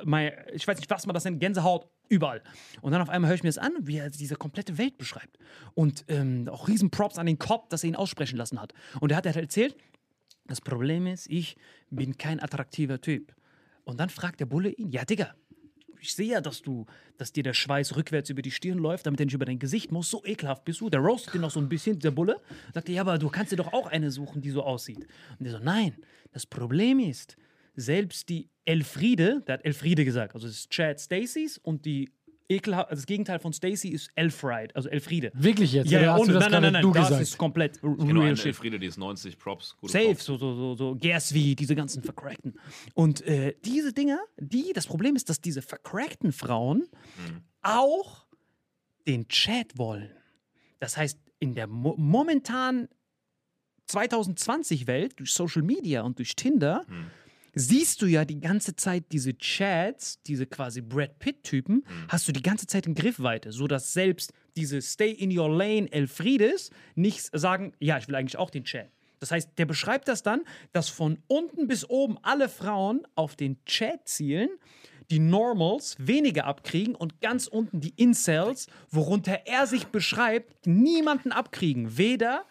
mein, ich weiß nicht, was man das nennt, Gänsehaut überall. Und dann auf einmal höre ich mir das an, wie er diese komplette Welt beschreibt. Und ähm, auch riesen Props an den Kopf, dass er ihn aussprechen lassen hat. Und er hat halt erzählt, das Problem ist, ich bin kein attraktiver Typ. Und dann fragt der Bulle ihn, ja, Digga, ich sehe ja, dass du, dass dir der Schweiß rückwärts über die Stirn läuft, damit er nicht über dein Gesicht muss. So ekelhaft bist du. Der roastet ihn noch so ein bisschen, der Bulle. Sagt er, ja, aber du kannst dir doch auch eine suchen, die so aussieht. Und der so, nein, das Problem ist, selbst die Elfriede, der hat Elfriede gesagt, also es ist Chad Stacys und die ekelhaft, also das Gegenteil von Stacy ist Elfried, also Elfriede. Wirklich jetzt? Ja, ja, hast und du das nein, nein, nein, nein, du das gesagt? ist komplett Genau, real eine shit. Elfriede, die ist 90 Props. Gute Safe, Frau. so, so, so, so Gersvi, diese ganzen vercrackten. Und äh, diese Dinger, die, das Problem ist, dass diese vercrackten Frauen auch den Chat wollen. Das heißt, in der mo momentanen 2020-Welt, durch Social Media und durch Tinder, siehst du ja die ganze Zeit diese Chats, diese quasi Brad Pitt-Typen, hast du die ganze Zeit in Griffweite, sodass selbst diese Stay in your lane Elfriedes nicht sagen, ja, ich will eigentlich auch den Chat. Das heißt, der beschreibt das dann, dass von unten bis oben alle Frauen auf den Chat zielen, die Normals weniger abkriegen und ganz unten die Incels, worunter er sich beschreibt, niemanden abkriegen. Weder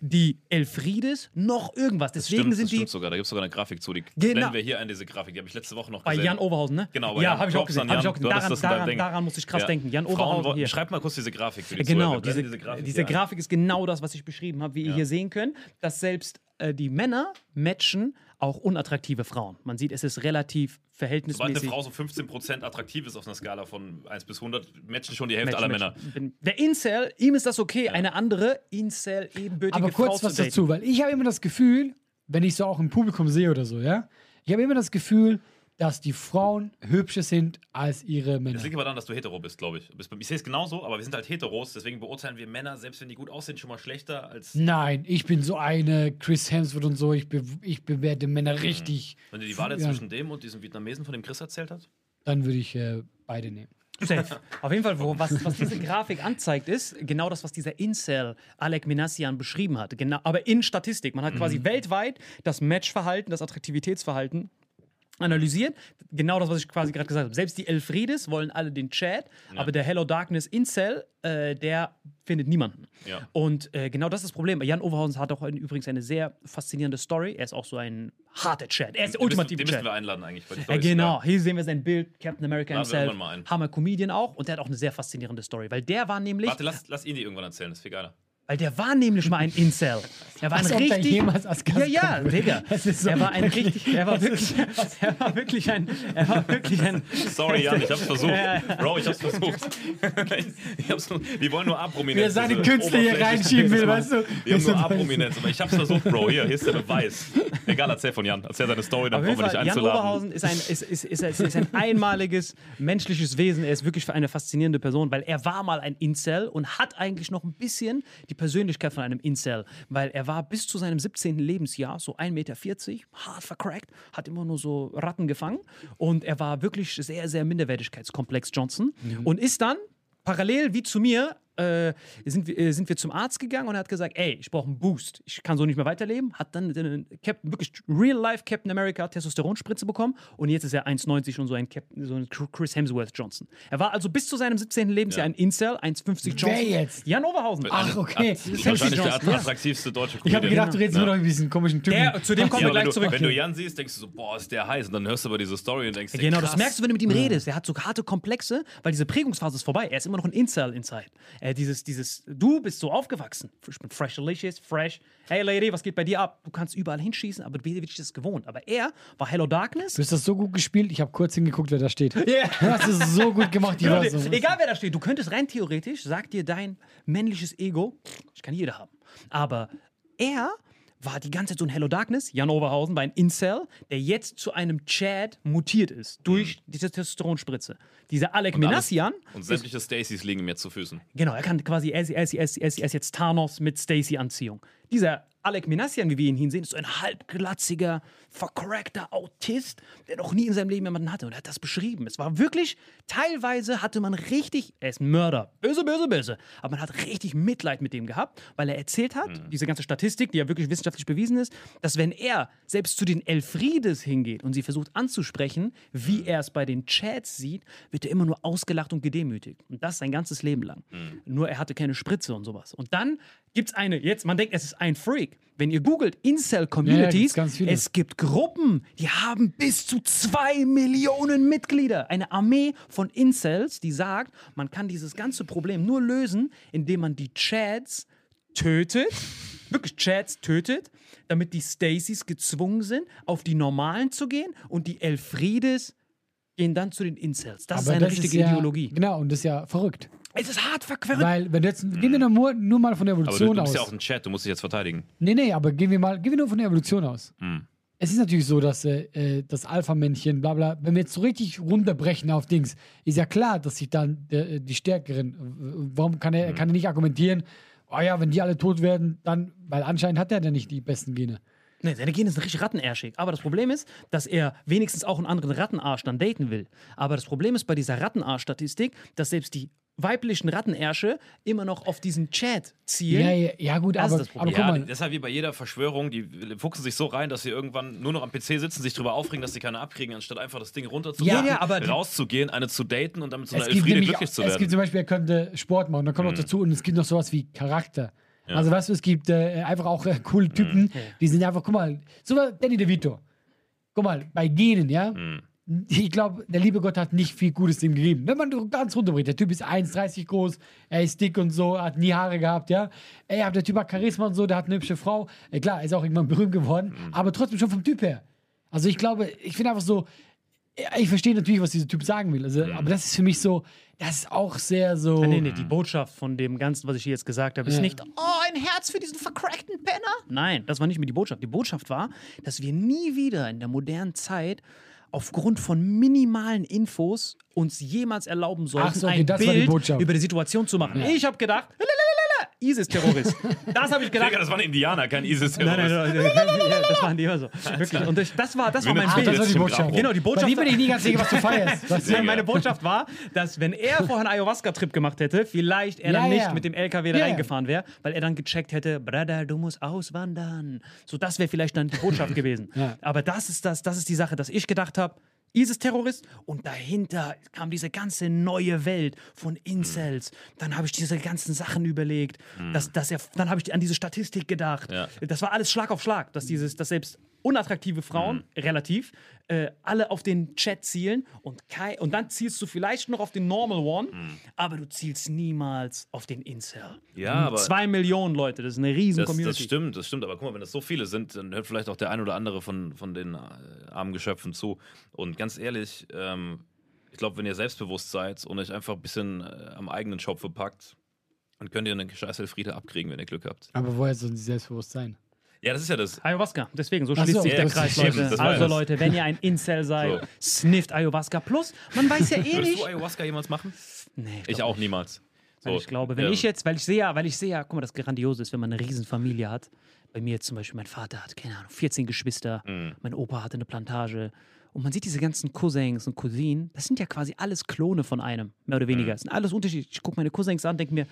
die Elfriedes noch irgendwas. Das Deswegen stimmt, sind das die stimmt sogar. Da gibt es sogar eine Grafik zu. Die Genau. wir hier ein, diese Grafik. Die habe ich letzte Woche noch bei gesehen. Jan Oberhausen, ne? Genau, bei ja, Jan. habe ich auch gesehen. an Hab ich Jan. auch gesehen. Daran, das daran, daran musste ich krass Ja. denken. Jan Oberhausen hier. Schreib mal kurz diese Grafik für die Genau, diese, blenden Grafik diese. Grafik ist genau das, was ich beschrieben habe, wie ihr hier sehen könnt, dass selbst äh, die Männer matchen auch unattraktive Frauen. Man sieht, es ist relativ Sobald eine verhältnismäßig. Frau so 15% attraktiv ist auf einer Skala von 1 bis 100, matchen schon die Hälfte Match, aller match. Männer. Der Incel, ihm ist das okay, eine andere Incel ebenbürtige Aber Frau kurz zu was dazu, weil ich habe immer das Gefühl, wenn ich so auch im Publikum sehe oder so, ja, ich habe immer das Gefühl, dass die Frauen hübscher sind als ihre Männer. Das liegt aber daran, dass du hetero bist, glaube ich. Ich sehe es genauso, aber wir sind halt heteros, deswegen beurteilen wir Männer, selbst wenn die gut aussehen, schon mal schlechter als. Nein, ich bin so eine Chris Hemsworth und so, ich, be ich bewerte Männer richtig. Wenn du die Wahl Ja. zwischen dem und diesem Vietnamesen, von dem Chris erzählt hat? Dann würde ich äh, beide nehmen. Safe. Auf jeden Fall, wo, was, was diese Grafik anzeigt, ist genau das, was dieser Incel Alec Minassian beschrieben hat. Genau, aber in Statistik. Man hat quasi weltweit das Matchverhalten, das Attraktivitätsverhalten analysiert. Genau das, was ich quasi gerade gesagt habe. Selbst die Elfrides wollen alle den Chat, aber der Hello Darkness Incel, äh, der findet niemanden. Ja. Und äh, genau das ist das Problem. Jan Overhausen hat auch ein- übrigens eine sehr faszinierende Story. Er ist auch so ein harter Chat. Er ist der Den müssen, ultimative den müssen Chat. wir einladen eigentlich. bei den Ja, Storys genau, sogar. hier sehen wir sein Bild, Captain America Laden himself. Hammer Comedian auch und der hat auch eine sehr faszinierende Story, weil der war nämlich, Warte, lass, lass ihn die irgendwann erzählen, das ist viel geiler. Weil der war nämlich mal ein Incel. Er war ein richtig jemals als Gast Ja, ja. Digga. So- er war ein richtig, er war wirklich, er war wirklich ein, er war wirklich ein, Sorry, Jan, ich hab's versucht. Bro, ich hab's versucht. ich hab's die wollen nur A-Prominenz. Wer seine Künstler hier reinschieben will, weißt du? Die haben nur A-Prominenz. Aber ich hab's versucht, Bro. Hier, hier ist der Beweis. Egal, erzähl von Jan. Erzähl seine Story, dann brauchen wir dich Jan einzuladen. Oberhausen ist ein, ist, ist, ist, ist, ist ein einmaliges menschliches Wesen. Er ist wirklich eine faszinierende Person, weil er war mal ein Incel und hat eigentlich noch ein bisschen die Persönlichkeit von einem Incel. Weil er war bis zu seinem 17. Lebensjahr so 1,40 Meter, hart vercrackt, hat immer nur so Ratten gefangen. Und er war wirklich sehr, sehr Minderwertigkeitskomplex Johnson. Und ist dann parallel wie zu mir äh, sind, wir, äh, sind wir zum Arzt gegangen und er hat gesagt, ey, ich brauche einen Boost, ich kann so nicht mehr weiterleben. Hat dann den Captain, wirklich Real-Life Captain America Testosteronspritze bekommen und jetzt ist er 1,90 und so ein, Captain, so ein Chris Hemsworth Johnson. Er war also bis zu seinem 17. Lebensjahr ein Incel, 1,50 Johnson. Wer jetzt? Jan Oberhausen. Ach, okay. Wahrscheinlich der Johnson, ja. attraktivste deutsche Ich habe Comedian. gedacht, du redest nur noch über diesen komischen Typen. Der, zu dem kommen Ja, wir wenn, gleich du, zurück. wenn du Jan siehst, denkst du so, boah, ist der heiß. Und dann hörst du aber diese Story und denkst, dir, Genau, krass. das merkst du, wenn du mit ihm redest. Er hat so harte Komplexe, weil diese Prägungsphase ist vorbei. Er ist immer noch ein Incel inside. Äh, dieses, dieses, du bist so aufgewachsen. Ich bin fresh delicious, fresh. Hey Lady, was geht bei dir ab? Du kannst überall hinschießen, aber bist wirklich das gewohnt. Aber er war Hello Darkness. Du hast das so gut gespielt, ich habe kurz hingeguckt, wer da steht. Du hast es so gut gemacht, ich war so. Egal wer da steht, du könntest rein theoretisch, sagt dir dein männliches Ego, ich kann jeder haben. Aber er war die ganze Zeit so ein Hello Darkness, Jan Overhausen war ein Incel, der jetzt zu einem Chad mutiert ist durch diese Testosteronspritze. Dieser Alec Alles- Minassian Und sämtliche Stacys liegen mir zu Füßen. Genau, er kann quasi, er ist, er ist, er ist, er ist jetzt Thanos mit Stacy-Anziehung. Dieser Alec Minassian, wie wir ihn hier sehen, ist so ein halbglatziger, vercrackter Autist, der noch nie in seinem Leben jemanden hatte. Und er hat das beschrieben. Es war wirklich, teilweise hatte man richtig, er ist ein Mörder, böse, böse, böse, aber man hat richtig Mitleid mit dem gehabt, weil er erzählt hat, diese ganze Statistik, die ja wirklich wissenschaftlich bewiesen ist, dass wenn er selbst zu den Elfriedes hingeht und sie versucht anzusprechen, wie er es bei den Chats sieht, wird er immer nur ausgelacht und gedemütigt. Und das sein ganzes Leben lang. Nur er hatte keine Spritze und sowas. Und dann gibt es eine, jetzt, man denkt, es ist ein Freak. Wenn ihr googelt Ja, ja, Incel-Communities, gibt's ganz viele. es gibt Gruppen, die haben bis zu zwei Millionen Mitglieder. Eine Armee von Incels, die sagt, man kann dieses ganze Problem nur lösen, indem man die Chats tötet, wirklich Chats tötet, damit die Stacys gezwungen sind, auf die Normalen zu gehen und die Elfriedes gehen dann zu den Incels. Das ist Aber eine das richtige ja, Ideologie. Genau, und das ist ja verrückt. Es ist hart verquerrt. Weil, wenn du jetzt, gehen wir nur, nur mal von der Aber du, Evolution du bist aus. ja auch ein Chat, du musst dich jetzt verteidigen. Nee, nee, aber gehen wir mal, gehen wir nur von der Evolution aus. Es ist natürlich so, dass äh, äh, das Alpha-Männchen, bla bla, wenn wir jetzt so richtig runterbrechen auf Dings, ist ja klar, dass sich dann der, die Stärkeren, äh, warum kann er, kann er nicht argumentieren, oh ja, wenn die alle tot werden, dann, weil anscheinend hat er ja nicht die besten Gene. Nee, seine Gene sind richtig rattenärschig. Aber das Problem ist, dass er wenigstens auch einen anderen Rattenarsch dann daten will. Aber das Problem ist bei dieser Rattenarsch-Statistik, dass selbst die weiblichen Rattenersche immer noch auf diesen Chat zielen. Ja, ja, ja gut, Das ist aber, das aber Problem. guck Ja, mal, deshalb wie bei jeder Verschwörung, die fuchsen sich so rein, dass sie irgendwann nur noch am PC sitzen, sich darüber aufregen, dass sie keine abkriegen, anstatt einfach das Ding runterzugehen, Ja, ja, aber rauszugehen, eine zu daten und damit zu einer Elfriede glücklich zu es gibt werden. zum Beispiel, er könnte Sport machen, dann kommt noch dazu und es gibt noch sowas wie Charakter. Also weißt du, es gibt äh, einfach auch äh, coole Typen, die sind einfach, guck mal, so war Danny DeVito. Guck mal, bei Genen, ja, ich glaube, der liebe Gott hat nicht viel Gutes ihm gegeben. Wenn man ganz runterbricht, der Typ ist 1,30 groß, er ist dick und so, hat nie Haare gehabt, ja. Ey, aber der Typ hat Charisma und so, der hat eine hübsche Frau. Äh, klar, er ist auch irgendwann berühmt geworden, aber trotzdem schon vom Typ her. Also ich glaube, ich finde einfach so, ja, ich verstehe natürlich, was dieser Typ sagen will. Also, Aber das ist für mich so, das ist auch sehr so. Nee, nee, die Botschaft von dem Ganzen, was ich hier jetzt gesagt habe, ist Ja. nicht, oh, ein Herz für diesen vercrackten Penner. Nein, das war nicht mehr die Botschaft. Die Botschaft war, dass wir nie wieder in der modernen Zeit aufgrund von minimalen Infos uns jemals erlauben sollten, so, okay, ein Bild über die Situation zu machen. Ich habe gedacht, ISIS-Terrorist. Das habe ich gedacht. Digga, das war ein Indianer, kein isis Nein, nein, nein, nein, nein, ja, das machen die immer so. Wirklich. Und das war, das war mein Bild. das war die Botschaft. Genau, die Bei Botschaft. dir bin ich nie ganz sicher, was du feierst. Was Ja, meine Botschaft war, dass wenn er vorher einen Ayahuasca-Trip gemacht hätte, vielleicht er dann Ja, nicht mit dem LKW da reingefahren wäre, weil er dann gecheckt hätte, Bruder, du musst auswandern. So, das wäre vielleicht dann die Botschaft gewesen. Ja. Aber das ist das, das ist die Sache, dass ich gedacht habe, ISIS-Terrorist und dahinter kam diese ganze neue Welt von Incels. Dann habe ich diese ganzen Sachen überlegt. Dass, dass er, dann habe ich an diese Statistik gedacht. Ja. Das war alles Schlag auf Schlag, dass, dieses, dass selbst unattraktive Frauen, relativ, äh, alle auf den Chat zielen und, kei und dann zielst du vielleicht noch auf den Normal One, aber du zielst niemals auf den Incel. Ja, Und aber- Zwei Millionen Leute, das ist eine riesen Das, Community. das stimmt, das stimmt. Aber guck mal, wenn das so viele sind, dann hört vielleicht auch der ein oder andere von, von den äh, armen Geschöpfen zu. Und ganz ehrlich, ähm, ich glaube, wenn ihr selbstbewusst seid und euch einfach ein bisschen äh, am eigenen Schopfe packt, dann könnt ihr einen scheiß Elfriede abkriegen, wenn ihr Glück habt. Aber woher sollen sie selbstbewusst sein? Ja, das ist ja das. Ayahuasca, deswegen, so schließt so, sich ja, der Kreis, Leute. Also. Leute, wenn ihr ein Incel seid, So. snifft Ayahuasca. Plus, man weiß ja eh Würdest nicht. du Ayahuasca jemals machen? Nee, Ich glaub auch niemals. Weil So, ich glaube, wenn ähm, ich jetzt, weil ich sehe ja, weil ich sehe ja, guck mal, das Grandiose ist, wenn man eine Riesenfamilie hat. Bei mir jetzt zum Beispiel, mein Vater hat, keine Ahnung, 14 Geschwister, Mhm. mein Opa hatte eine Plantage. Und man sieht diese ganzen Cousins und Cousinen, das sind ja quasi alles Klone von einem, mehr oder Mhm. weniger. Das sind alles unterschiedlich. Ich gucke meine Cousins an, denke mir,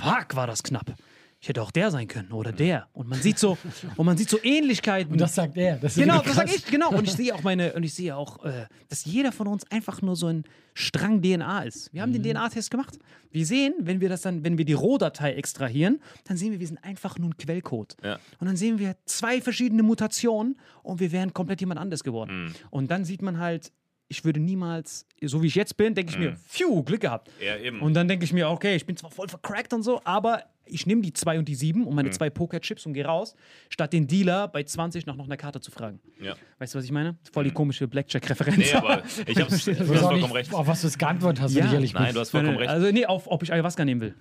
fuck, war das knapp. Ich hätte auch der sein können oder der. Und man sieht so, und man sieht so Ähnlichkeiten. Und das sagt er. Das Genau, das sag krass. ich, genau. Und ich sehe auch meine, und ich sehe auch, äh, dass jeder von uns einfach nur so ein Strang DNA ist. Wir haben Mhm. den DNA-Test gemacht. Wir sehen, wenn wir das dann, wenn wir die Rohdatei extrahieren, dann sehen wir, wir sind einfach nur ein Quellcode. Ja. Und dann sehen wir zwei verschiedene Mutationen und wir wären komplett jemand anders geworden. Mhm. Und dann sieht man halt, ich würde niemals, so wie ich jetzt bin, denke ich mir, phew, Glück gehabt. Mhm. Ja, eben. Und dann denke ich mir, okay, ich bin zwar voll vercrackt und so, aber ich nehme die 2 und die 7 und meine Mhm. zwei Pokerchips und gehe raus, statt den Dealer bei 20 nach noch einer Karte zu fragen. ja. Weißt du, was ich meine? Voll die komische Blackjack-Referenz. Nee, aber ich hab's, du Ich hast vollkommen nicht, recht. auf was du es geantwortet hast, wenn Ja. ich ehrlich. Nein, du hast vollkommen recht. Also, nee, auf, ob ich Ayahuasca nehmen will.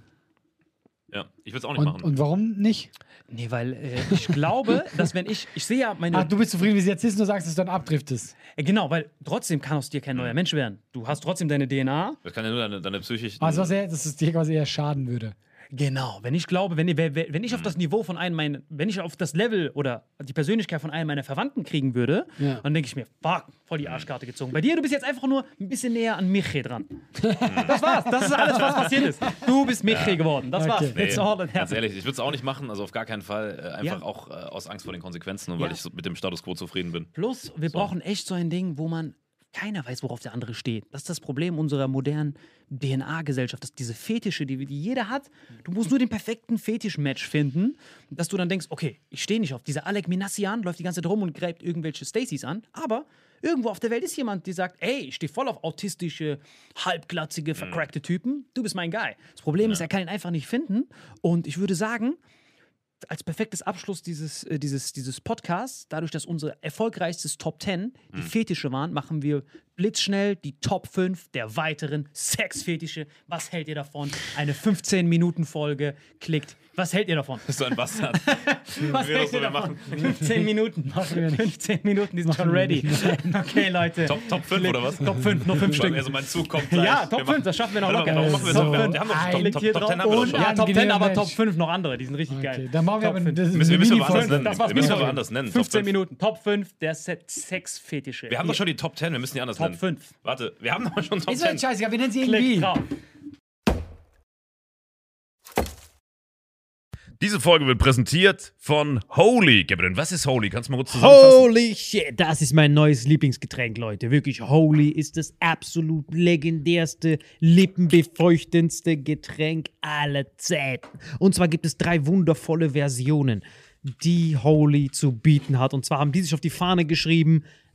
Ja, ich will es auch nicht und, machen. und warum nicht? Nee, weil äh, ich glaube, dass wenn ich, ich sehe ja meine, Ach, du bist zufrieden, wie es jetzt ist, und du sagst, dass du dann abdriftest. äh, genau, weil trotzdem kann aus dir kein neuer Mensch werden. Du hast trotzdem deine DNA. das kann ja nur deine, deine psychischen. Also, was er, dass es dir quasi eher schaden würde. Genau, wenn ich glaube, wenn, wenn ich auf Mhm. das Niveau von einem meiner, wenn ich auf das Level oder die Persönlichkeit von einem meiner Verwandten kriegen würde, Ja. dann denke ich mir, fuck, voll die Arschkarte gezogen. Bei dir, du bist jetzt einfach nur ein bisschen näher an Miche dran. das war's, das ist alles, was passiert ist. Du bist Miche geworden, das war's. Okay. Nee, It's all that ganz ehrlich, ich würde es auch nicht machen, also auf gar keinen Fall. Äh, einfach Ja. auch äh, aus Angst vor den Konsequenzen und weil Ja. ich so mit dem Status quo zufrieden bin. Plus, wir brauchen echt so ein Ding, wo man keiner weiß, worauf der andere steht. Das ist das Problem unserer modernen DNA-Gesellschaft, dass diese Fetische, die, die jeder hat, du musst nur den perfekten Fetisch-Match finden, dass du dann denkst, okay, ich stehe nicht auf. Dieser Alec Minassian läuft die ganze Zeit rum und greift irgendwelche Stacys an, aber irgendwo auf der Welt ist jemand, der sagt, ey, ich stehe voll auf autistische, halbglatzige, vercrackte Typen, du bist mein Guy. Das Problem ist, er kann ihn einfach nicht finden und ich würde sagen, als perfektes Abschluss dieses, äh, dieses, dieses Podcasts, dadurch, dass unser erfolgreichstes Top 10 die Fetische waren, machen wir blitzschnell die Top 5 der weiteren Sexfetische. Was hält ihr davon? Eine 15-Minuten-Folge. Klickt. Was hält ihr davon? Bist du ein Bastard? Was wir hält ihr davon? machen. 15 Minuten. wir nicht. 15 Minuten, die sind schon wir ready. Okay, Leute. Top, Top 5 oder was? Top 5, noch 5 Stück. Also mein Zug kommt gleich. Ja, Top Wir 5, machen- das schaffen wir noch locker. warum machen wir So? Wir haben doch ein- Top, Top, Top drauf. 10 haben wir doch schon. ja, Top 10, Angenehmer aber. Top 5 noch andere, die sind richtig Okay, geil. dann machen wir Top aber fünf. das Müssen wir wir anders nennen. Das Wir müssen heute. anders nennen. Top 15 fünf. Minuten. Top 5 der Se- Sexfetische. Wir haben doch schon die Top 10, wir müssen die anders nennen. 5. Warte, wir haben doch schon Top Ist doch 10. scheißegal, wir nennen sie Klick irgendwie. drauf. Diese Folge wird präsentiert von Holy. Gabriel, was ist Holy? Kannst du mal kurz zusammenfassen? Holy shit, das ist mein neues Lieblingsgetränk, Leute. Wirklich, Holy ist das absolut legendärste, lippenbefeuchtendste Getränk aller Zeiten. Und zwar gibt es drei wundervolle Versionen, die Holy zu bieten hat. Und zwar haben die sich auf die Fahne geschrieben: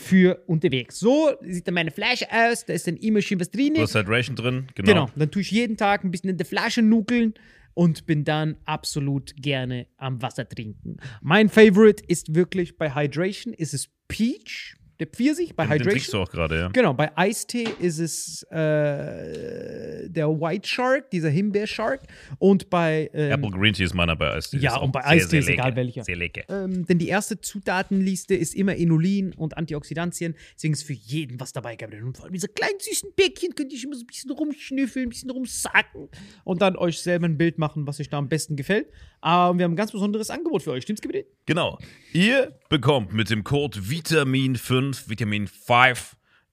für unterwegs. So sieht dann meine Flasche aus, da ist dann immer schön was drin. Du hast Hydration drin, genau. Genau, dann tue ich jeden Tag ein bisschen in der Flasche nuckeln und bin dann absolut gerne am Wasser trinken. Mein Favorite ist wirklich bei Hydration, ist es Peach, der Pfirsich bei Den, den trinkst Hydration. du auch gerade, ja. Genau, bei Eistee ist es äh, der White Shark, dieser Himbeer-Shark. Und bei. Ähm, Apple Green Tea ist meiner bei Eistee. Ja, und bei Eistee ist egal welcher. Sehr lecker. ähm, denn die erste Zutatenliste ist immer Inulin und Antioxidantien. Deswegen ist für jeden was dabei gehabt. Und vor allem diese kleinen süßen Bäckchen könnt ihr immer so ein bisschen rumschnüffeln, ein bisschen rumsacken und dann euch selber ein Bild machen, was euch da am besten gefällt. Aber wir haben ein ganz besonderes Angebot für euch. Stimmt's, Gebiet? Genau. Ihr bekommt mit dem Code Vitamin5, Vitamin 5,